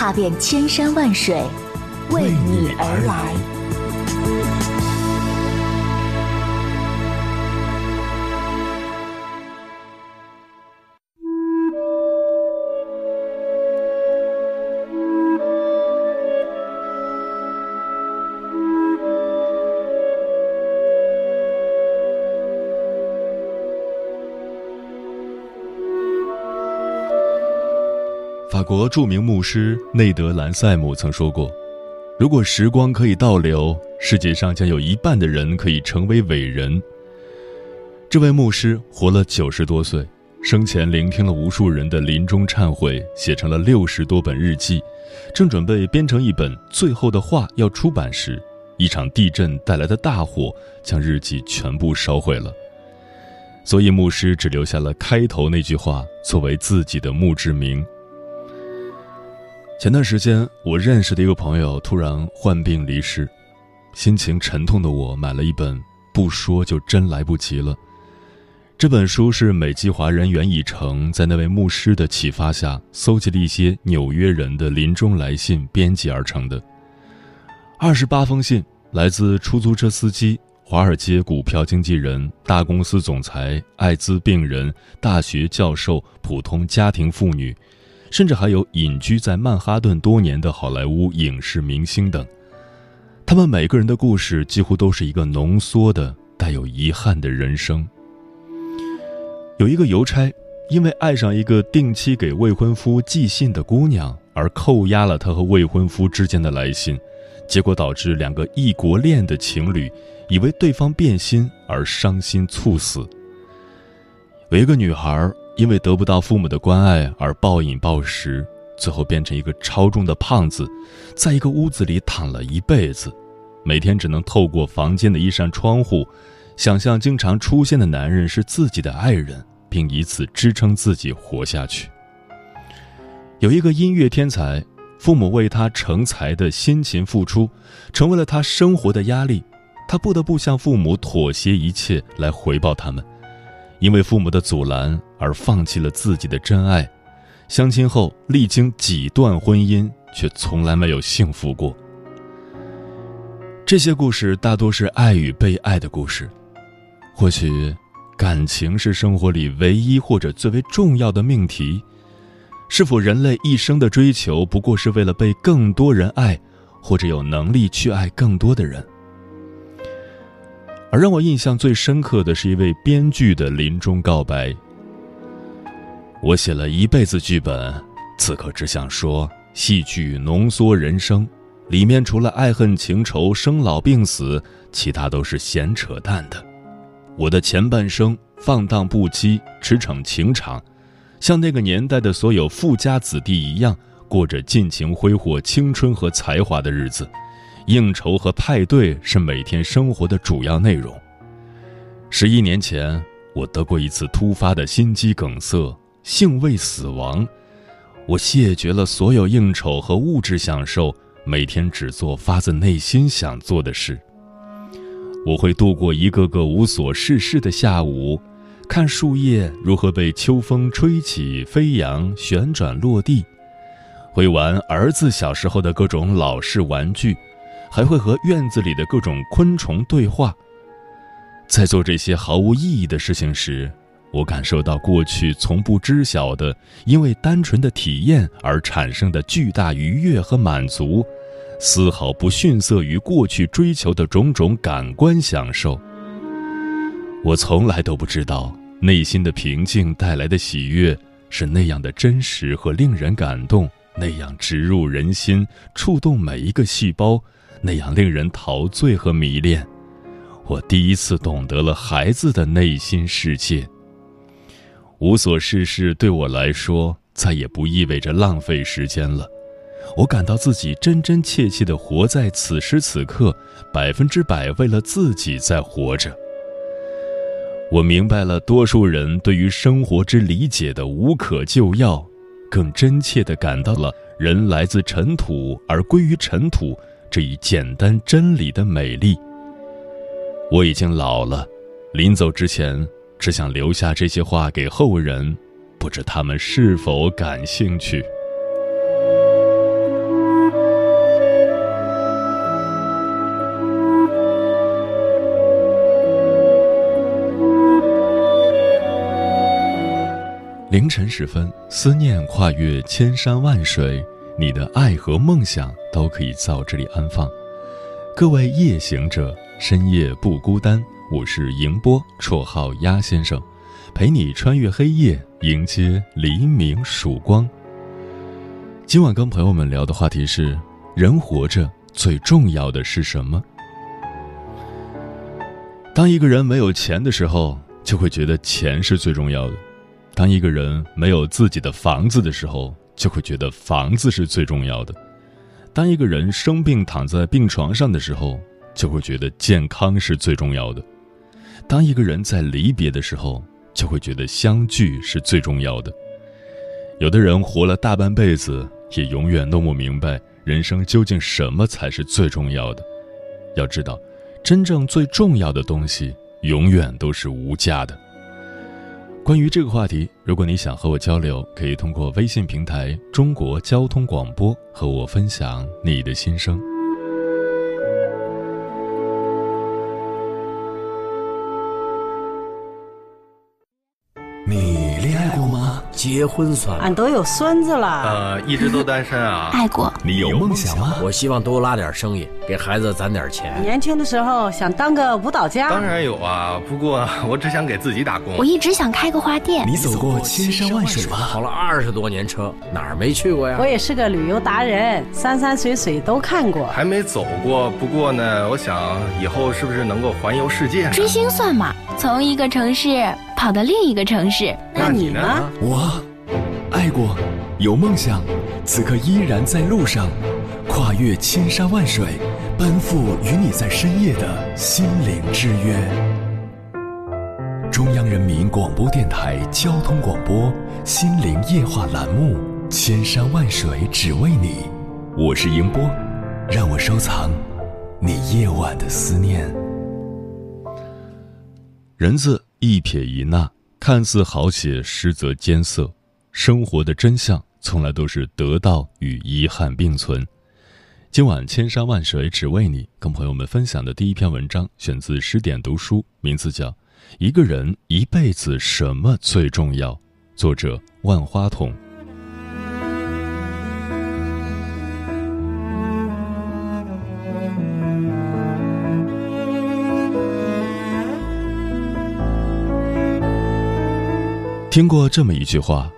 踏遍千山万水，为你而来。法国著名牧师内德·兰塞姆曾说过：“如果时光可以倒流，世界上将有一半的人可以成为伟人。”这位牧师活了九十多岁，生前聆听了无数人的临终忏悔，写成了六十多本日记，正准备编成一本《最后的话》要出版时，一场地震带来的大火将日记全部烧毁了。所以牧师只留下了开头那句话作为自己的墓志铭。前段时间，我认识的一个朋友突然患病离世，心情沉痛的我买了一本《不说就真来不及了》。这本书是美籍华人袁以成在那位牧师的启发下，搜集了一些纽约人的临终来信编辑而成的。二十八封信来自出租车司机、华尔街股票经纪人、大公司总裁、艾滋病人、大学教授、普通家庭妇女。甚至还有隐居在曼哈顿多年的好莱坞影视明星等，他们每个人的故事几乎都是一个浓缩的、带有遗憾的人生。有一个邮差，因为爱上一个定期给未婚夫寄信的姑娘，而扣押了他和未婚夫之间的来信，结果导致两个异国恋的情侣以为对方变心而伤心猝死。有一个女孩。因为得不到父母的关爱而暴饮暴食，最后变成一个超重的胖子，在一个屋子里躺了一辈子，每天只能透过房间的一扇窗户，想象经常出现的男人是自己的爱人，并以此支撑自己活下去。有一个音乐天才，父母为他成才的辛勤付出，成为了他生活的压力，他不得不向父母妥协一切来回报他们。因为父母的阻拦而放弃了自己的真爱，相亲后历经几段婚姻，却从来没有幸福过。这些故事大多是爱与被爱的故事。或许，感情是生活里唯一或者最为重要的命题。是否人类一生的追求，不过是为了被更多人爱，或者有能力去爱更多的人？而让我印象最深刻的是一位编剧的临终告白。我写了一辈子剧本，此刻只想说：戏剧浓缩人生，里面除了爱恨情仇、生老病死，其他都是闲扯淡的。我的前半生放荡不羁、驰骋情场，像那个年代的所有富家子弟一样，过着尽情挥霍青春和才华的日子。应酬和派对是每天生活的主要内容。十一年前，我得过一次突发的心肌梗塞，幸未死亡。我谢绝了所有应酬和物质享受，每天只做发自内心想做的事。我会度过一个个无所事事的下午，看树叶如何被秋风吹起、飞扬、旋转落地，会玩儿子小时候的各种老式玩具。还会和院子里的各种昆虫对话。在做这些毫无意义的事情时，我感受到过去从不知晓的，因为单纯的体验而产生的巨大愉悦和满足，丝毫不逊色于过去追求的种种感官享受。我从来都不知道，内心的平静带来的喜悦是那样的真实和令人感动，那样植入人心，触动每一个细胞。那样令人陶醉和迷恋，我第一次懂得了孩子的内心世界。无所事事对我来说再也不意味着浪费时间了，我感到自己真真切切的活在此时此刻，百分之百为了自己在活着。我明白了多数人对于生活之理解的无可救药，更真切地感到了人来自尘土而归于尘土这一简单真理的美丽。我已经老了，临走之前只想留下这些话给后人，不知他们是否感兴趣。凌晨时分，思念跨越千山万水，你的爱和梦想都可以在这里安放。各位夜行者，深夜不孤单。我是迎波，绰号鸭先生，陪你穿越黑夜，迎接黎明曙光。今晚跟朋友们聊的话题是：人活着最重要的是什么？当一个人没有钱的时候，就会觉得钱是最重要的。当一个人没有自己的房子的时候，就会觉得房子是最重要的；当一个人生病躺在病床上的时候，就会觉得健康是最重要的；当一个人在离别的时候，就会觉得相聚是最重要的。有的人活了大半辈子，也永远弄不明白人生究竟什么才是最重要的。要知道，真正最重要的东西，永远都是无价的。关于这个话题，如果你想和我交流，可以通过微信平台“中国交通广播”和我分享你的心声。你恋爱过吗？结婚算俺都有孙子了。呃，一直都单身啊。爱过。你有梦想吗？我希望多拉点生意，给孩子攒点钱。年轻的时候想当个舞蹈家。当然有啊，不过我只想给自己打工。我一直想开个花店。你走过千山万水吗？跑了二十多年车，哪儿没去过呀？我也是个旅游达人，山山水水都看过。还没走过，不过呢，我想以后是不是能够环游世界？追星算吗？从一个城市。跑到另一个城市，那你呢？我爱过，有梦想，此刻依然在路上，跨越千山万水，奔赴与你在深夜的心灵之约。中央人民广播电台交通广播《心灵夜话》栏目，千山万水只为你，我是迎波，让我收藏你夜晚的思念。人字。一撇一捺，看似好写，实则艰涩。生活的真相，从来都是得到与遗憾并存。今晚千山万水只为你，跟朋友们分享的第一篇文章，选自十点读书，名字叫《一个人一辈子什么最重要》，作者万花筒。听过这么一句话：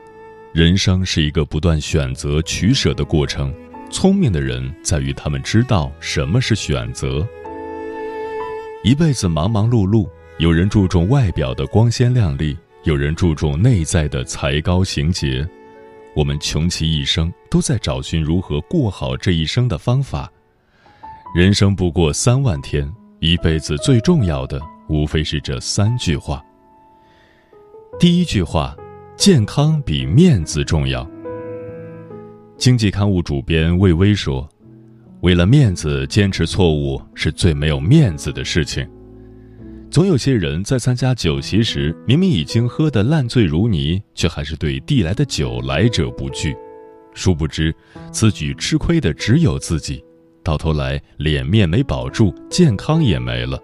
人生是一个不断选择取舍的过程。聪明的人在于他们知道什么是选择。一辈子忙忙碌碌，有人注重外表的光鲜亮丽，有人注重内在的才高行洁。我们穷其一生都在找寻如何过好这一生的方法。人生不过三万天，一辈子最重要的无非是这三句话。第一句话，健康比面子重要。经济刊物主编魏巍说：“为了面子坚持错误是最没有面子的事情。”总有些人在参加酒席时，明明已经喝得烂醉如泥，却还是对递来的酒来者不拒。殊不知，此举吃亏的只有自己，到头来脸面没保住，健康也没了。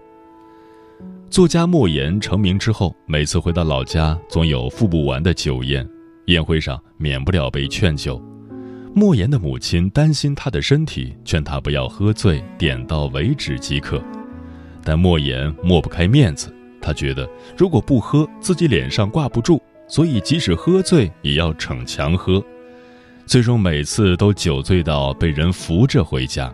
作家莫言成名之后，每次回到老家，总有付不完的酒宴。宴会上免不了被劝酒。莫言的母亲担心他的身体，劝他不要喝醉，点到为止即可。但莫言抹不开面子，他觉得如果不喝，自己脸上挂不住，所以即使喝醉也要逞强喝。最终每次都酒醉到被人扶着回家。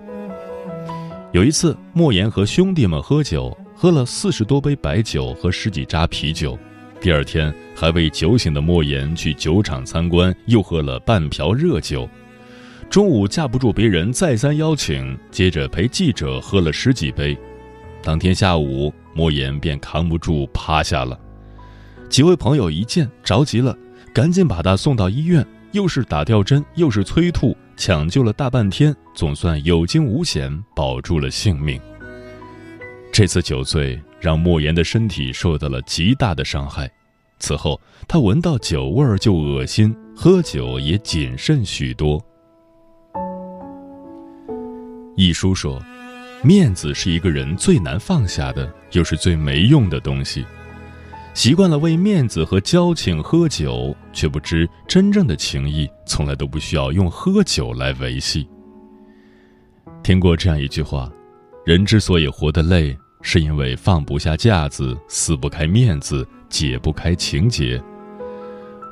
有一次，莫言和兄弟们喝酒。喝了四十多杯白酒和十几扎啤酒，第二天还未酒醒的莫言去酒厂参观，又喝了半瓢热酒。中午架不住别人再三邀请，接着陪记者喝了十几杯。当天下午，莫言便扛不住趴下了。几位朋友一见着急了，赶紧把他送到医院，又是打吊针，又是催吐，抢救了大半天，总算有惊无险保住了性命。这次酒醉让莫言的身体受到了极大的伤害，此后他闻到酒味儿就恶心，喝酒也谨慎许多。一书说。面子是一个人最难放下的，又是最没用的东西。习惯了为面子和交情喝酒，却不知真正的情谊从来都不需要用喝酒来维系。听过这样一句话：人之所以活得累，是因为放不下架子，撕不开面子，解不开情结。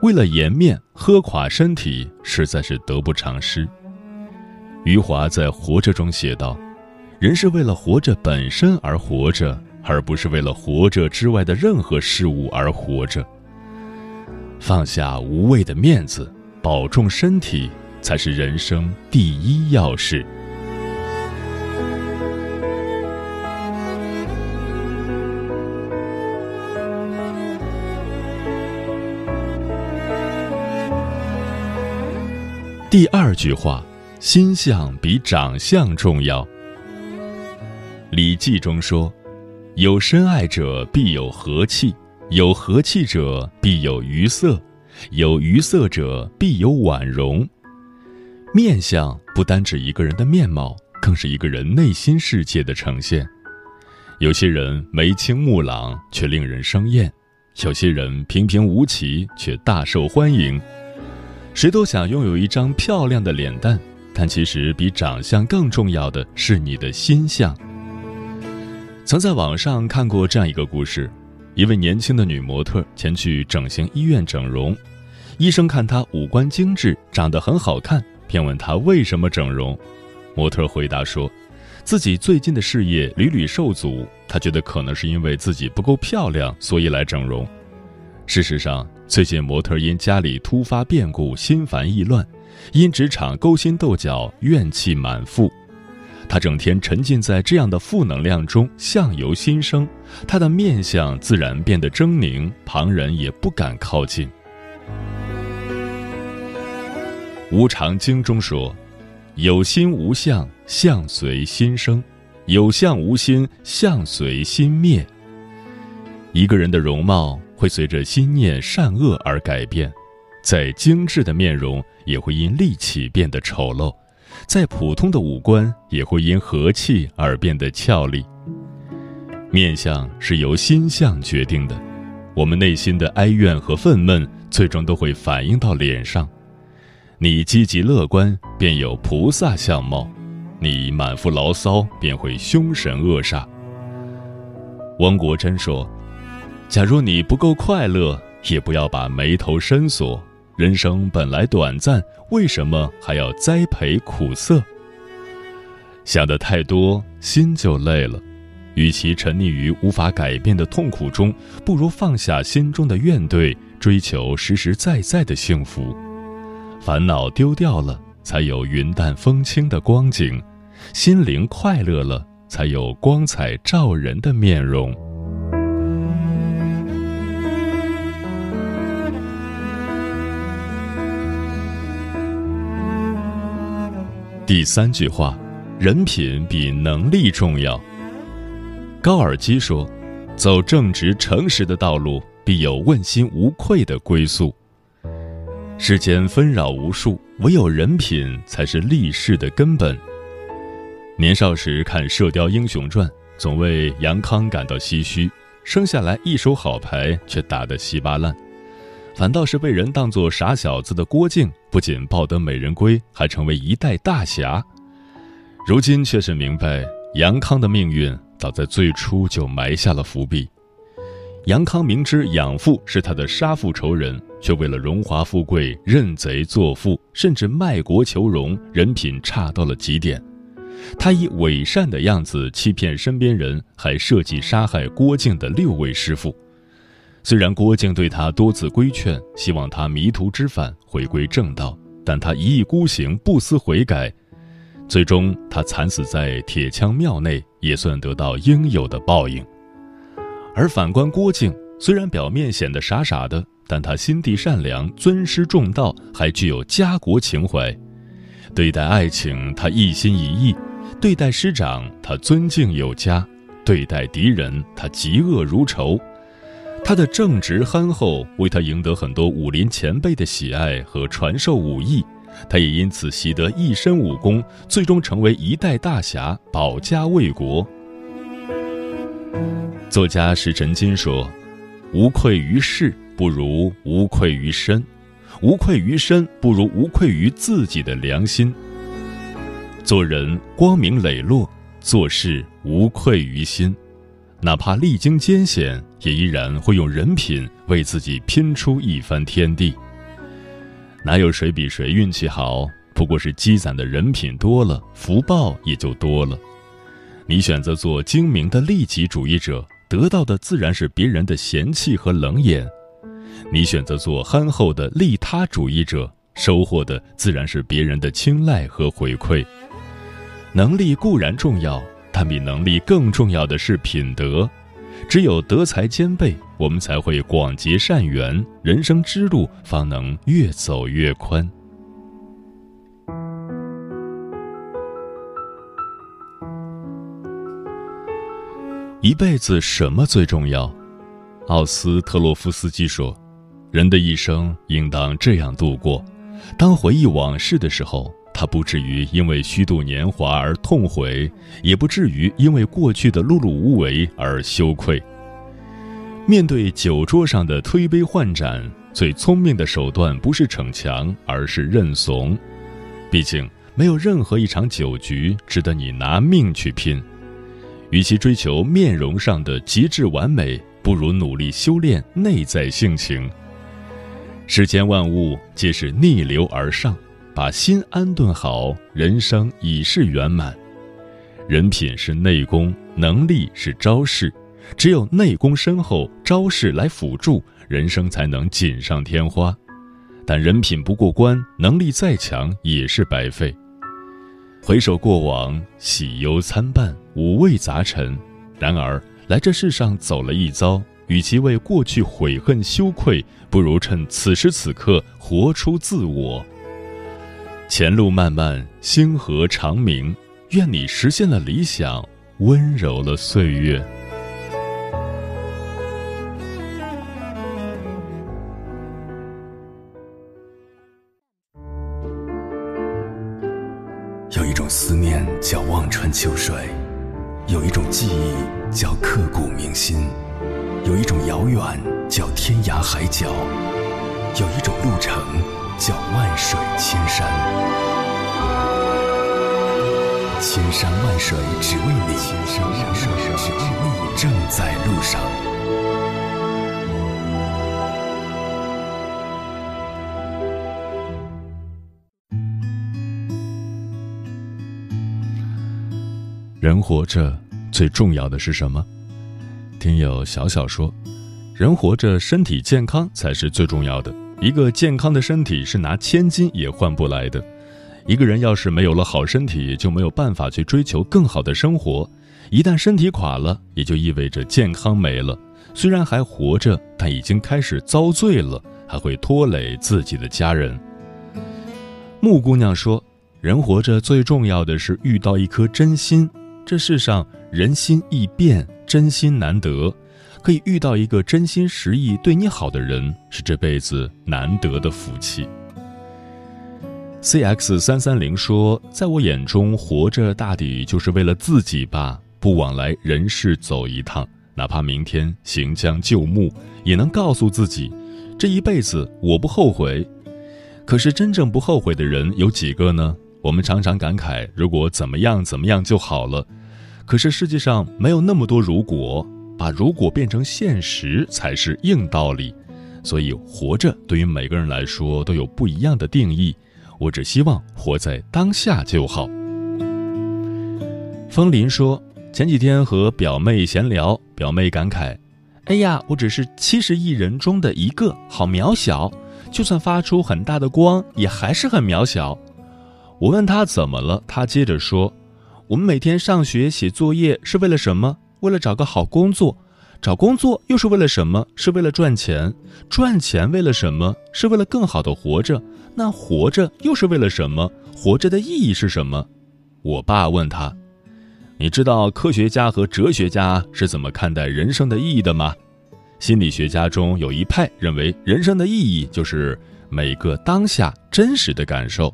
为了颜面喝垮身体，实在是得不偿失。余华在《活着》中写道。人是为了活着本身而活着，而不是为了活着之外的任何事物而活着。放下无谓的面子，保重身体，才是人生第一要事。第二句话，心相比长相重要。《礼记》中说：“有深爱者必有和气，有和气者必有愉色，有愉色者必有婉容。”面相不单指一个人的面貌，更是一个人内心世界的呈现。有些人眉清目朗却令人生厌，有些人平平无奇却大受欢迎。谁都想拥有一张漂亮的脸蛋，但其实比长相更重要的是你的心相。曾在网上看过这样一个故事：一位年轻的女模特前去整形医院整容，医生看她五官精致，长得很好看，便问她为什么整容。模特回答说，自己最近的事业屡屡受阻，她觉得可能是因为自己不够漂亮，所以来整容。事实上，最近模特因家里突发变故心烦意乱，因职场勾心斗角怨气满腹。他整天沉浸在这样的负能量中，相由心生，他的面相自然变得狰狞，旁人也不敢靠近。《无常经》中说：“有心无相，相随心生；有相无心，相随心灭。”一个人的容貌会随着心念善恶而改变，再精致的面容也会因戾气变得丑陋。再普通的五官也会因和气而变得俏丽。面相是由心相决定的，我们内心的哀怨和愤懑，最终都会反映到脸上。你积极乐观，便有菩萨相貌；你满腹牢骚，便会凶神恶煞。汪国真说：“假如你不够快乐，也不要把眉头深锁。”人生本来短暂，为什么还要栽培苦涩？想的太多，心就累了。与其沉溺于无法改变的痛苦中，不如放下心中的怨怼，追求实实在在的幸福。烦恼丢掉了，才有云淡风轻的光景；心灵快乐了，才有光彩照人的面容。第三句话，人品比能力重要。高尔基说：“走正直诚实的道路，必有问心无愧的归宿。”世间纷扰无数，唯有人品才是立世的根本。年少时看《射雕英雄传》，总为杨康感到唏嘘，生下来一手好牌却打得稀巴烂。反倒是被人当作傻小子的郭靖，不仅抱得美人归，还成为一代大侠。如今却是明白，杨康的命运早在最初就埋下了伏笔。杨康明知养父是他的杀父仇人，却为了荣华富贵认贼作父，甚至卖国求荣，人品差到了极点。他以伪善的样子欺骗身边人，还设计杀害郭靖的六位师傅。虽然郭靖对他多次规劝，希望他迷途知返，回归正道，但他一意孤行，不思悔改，最终他惨死在铁枪庙内，也算得到应有的报应。而反观郭靖，虽然表面显得傻傻的，但他心地善良，尊师重道，还具有家国情怀。对待爱情，他一心一意；对待师长，他尊敬有加；对待敌人，他嫉恶如仇。他的正直憨厚，为他赢得很多武林前辈的喜爱和传授武艺，他也因此习得一身武功，最终成为一代大侠，保家卫国。作家石晨金说：“无愧于世，不如无愧于身；无愧于身，不如无愧于自己的良心。做人光明磊落，做事无愧于心。”哪怕历经艰险，也依然会用人品为自己拼出一番天地。哪有谁比谁运气好？不过是积攒的人品多了，福报也就多了。你选择做精明的利己主义者，得到的自然是别人的嫌弃和冷眼；你选择做憨厚的利他主义者，收获的自然是别人的青睐和回馈。能力固然重要。但比能力更重要的是品德，只有德才兼备，我们才会广结善缘，人生之路方能越走越宽。一辈子什么最重要？奥斯特洛夫斯基说：“人的一生应当这样度过，当回忆往事的时候。”他不至于因为虚度年华而痛悔，也不至于因为过去的碌碌无为而羞愧。面对酒桌上的推杯换盏，最聪明的手段不是逞强，而是认怂。毕竟，没有任何一场酒局值得你拿命去拼。与其追求面容上的极致完美，不如努力修炼内在性情。世间万物皆是逆流而上。把心安顿好，人生已是圆满。人品是内功，能力是招式。只有内功深厚，招式来辅助，人生才能锦上添花。但人品不过关，能力再强也是白费。回首过往，喜忧参半，五味杂陈。然而来这世上走了一遭，与其为过去悔恨羞愧，不如趁此时此刻活出自我。前路漫漫，星河长明。愿你实现了理想，温柔了岁月。有一种思念叫望穿秋水，有一种记忆叫刻骨铭心，有一种遥远叫天涯海角，有一种路程。叫万水千山，千山万水只为你，千山万水只为你，正在路上。人活着最重要的是什么？听友小小说，人活着身体健康才是最重要的。一个健康的身体是拿千金也换不来的。一个人要是没有了好身体，就没有办法去追求更好的生活。一旦身体垮了，也就意味着健康没了。虽然还活着，但已经开始遭罪了，还会拖累自己的家人。木姑娘说：“人活着最重要的是遇到一颗真心。这世上人心易变，真心难得。”可以遇到一个真心实意对你好的人，是这辈子难得的福气。C X 三三零说：“在我眼中，活着大抵就是为了自己吧，不往来人世走一趟，哪怕明天行将就木，也能告诉自己，这一辈子我不后悔。可是真正不后悔的人有几个呢？我们常常感慨，如果怎么样怎么样就好了。可是世界上没有那么多如果。”把如果变成现实才是硬道理，所以活着对于每个人来说都有不一样的定义。我只希望活在当下就好。风林说，前几天和表妹闲聊，表妹感慨：“哎呀，我只是七十亿人中的一个，好渺小，就算发出很大的光，也还是很渺小。我问他怎么了，他接着说：“我们每天上学写作业是为了什么？为了找个好工作。找工作又是为了什么？是为了赚钱。赚钱为了什么？是为了更好的活着。那活着又是为了什么？活着的意义是什么？”我爸问他：“你知道科学家和哲学家是怎么看待人生的意义的吗？”心理学家中有一派认为，人生的意义就是每个当下真实的感受。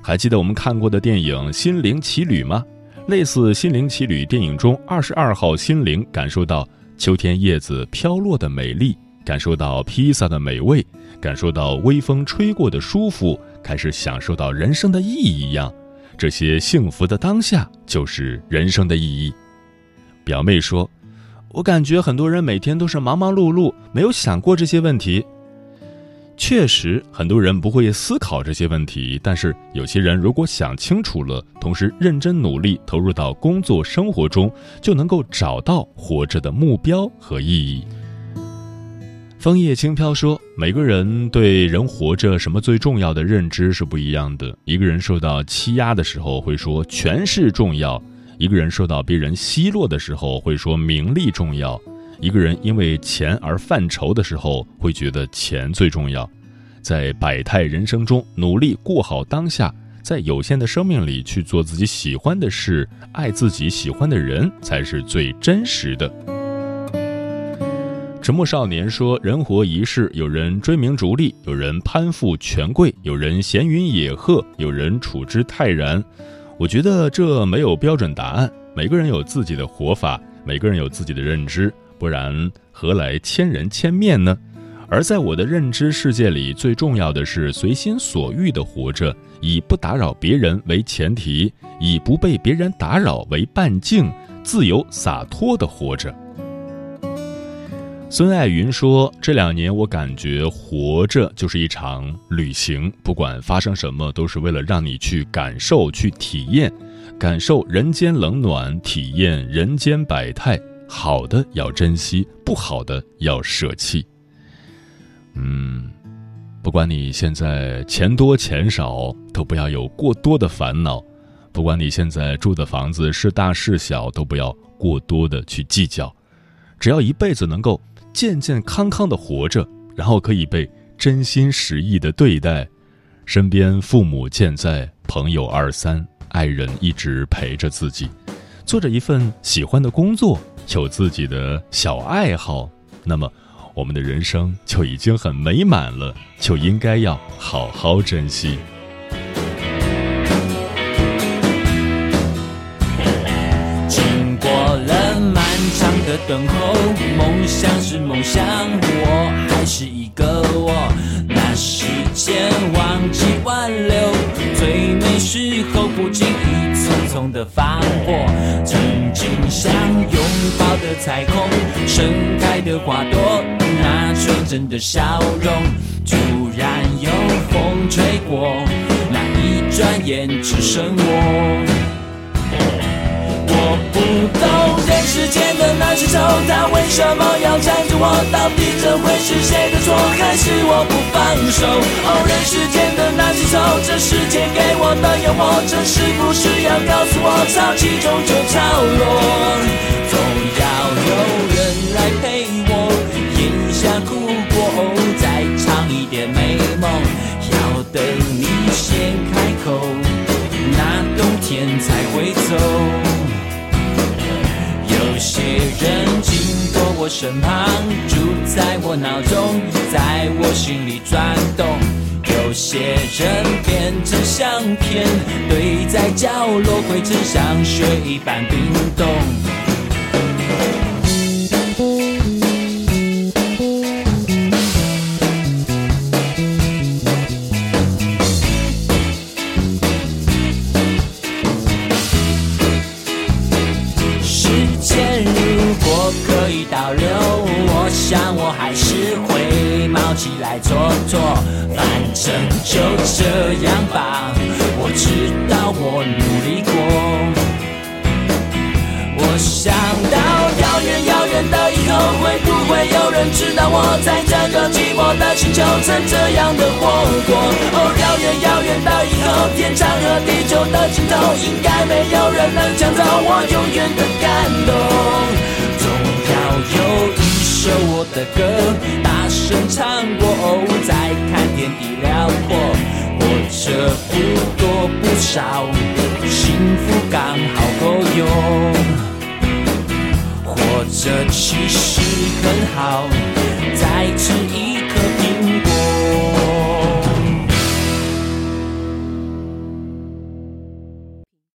还记得我们看过的电影《心灵奇旅》吗？类似《心灵奇旅》电影中，二十二号心灵感受到秋天叶子飘落的美丽，感受到披萨的美味，感受到微风吹过的舒服，开始享受到人生的意义一样。这些幸福的当下就是人生的意义。表妹说。我感觉很多人每天都是忙忙碌碌，没有想过这些问题。确实，很多人不会思考这些问题，但是有些人如果想清楚了，同时认真努力投入到工作生活中，就能够找到活着的目标和意义。枫叶轻飘说：“每个人对人活着什么最重要的认知是不一样的。一个人受到欺压的时候，会说权势重要。”一个人受到别人奚落的时候，会说名利重要；一个人因为钱而犯愁的时候，会觉得钱最重要。在百态人生中，努力过好当下，在有限的生命里去做自己喜欢的事，爱自己喜欢的人，才是最真实的。沉默少年说：“人活一世，有人追名逐利，有人攀附权贵，有人闲云野鹤，有人处之泰然。”我觉得这没有标准答案，每个人有自己的活法，每个人有自己的认知，不然何来千人千面呢？而在我的认知世界里，最重要的是随心所欲地活着，以不打扰别人为前提，以不被别人打扰为半径，自由洒脱地活着。孙爱云说：“这两年我感觉活着就是一场旅行，不管发生什么，都是为了让你去感受、去体验，感受人间冷暖，体验人间百态。好的要珍惜，不好的要舍弃。嗯，不管你现在钱多钱少，都不要有过多的烦恼；不管你现在住的房子是大是小，都不要过多的去计较。只要一辈子能够。”健健康康的活着，然后可以被真心实意的对待，身边父母健在，朋友二三，爱人一直陪着自己，做着一份喜欢的工作，有自己的小爱好，那么我们的人生就已经很美满了，就应该要好好珍惜。经过了漫长的等候，梦想是梦想，我还是一个我。那时间忘记挽留，最美时候不经意匆匆的放过。曾经想拥抱的彩虹，盛开的花朵，那纯真的笑容，突然有风吹过，那一转眼只剩我。我不懂人世间的那些愁，他为什么要缠着我？到底这会是谁的错，还是我不放手？哦，人世间的走，这世界给我的诱惑，这是不是要告诉我，潮起终究潮落？总要有人来陪我，咽下苦果，再尝一点美梦，要等你先开口，那冬天才会走。有些人经过我身旁，住在我脑中，在我心里转动。有些人变成相片，堆在角落，灰尘像雪一般冰冻。这样吧。我知道我努力过。我想到遥远遥远的以后，会不会有人知道我在这个寂寞的星球曾这样的活过。哦，遥远遥远的以后，天长和地久的尽头，应该没有人能抢走我永远的感动。总要有一首我的歌，大声唱过，再看天地辽阔，者不多不少，幸福刚好够用。或者其实很好，再吃一颗。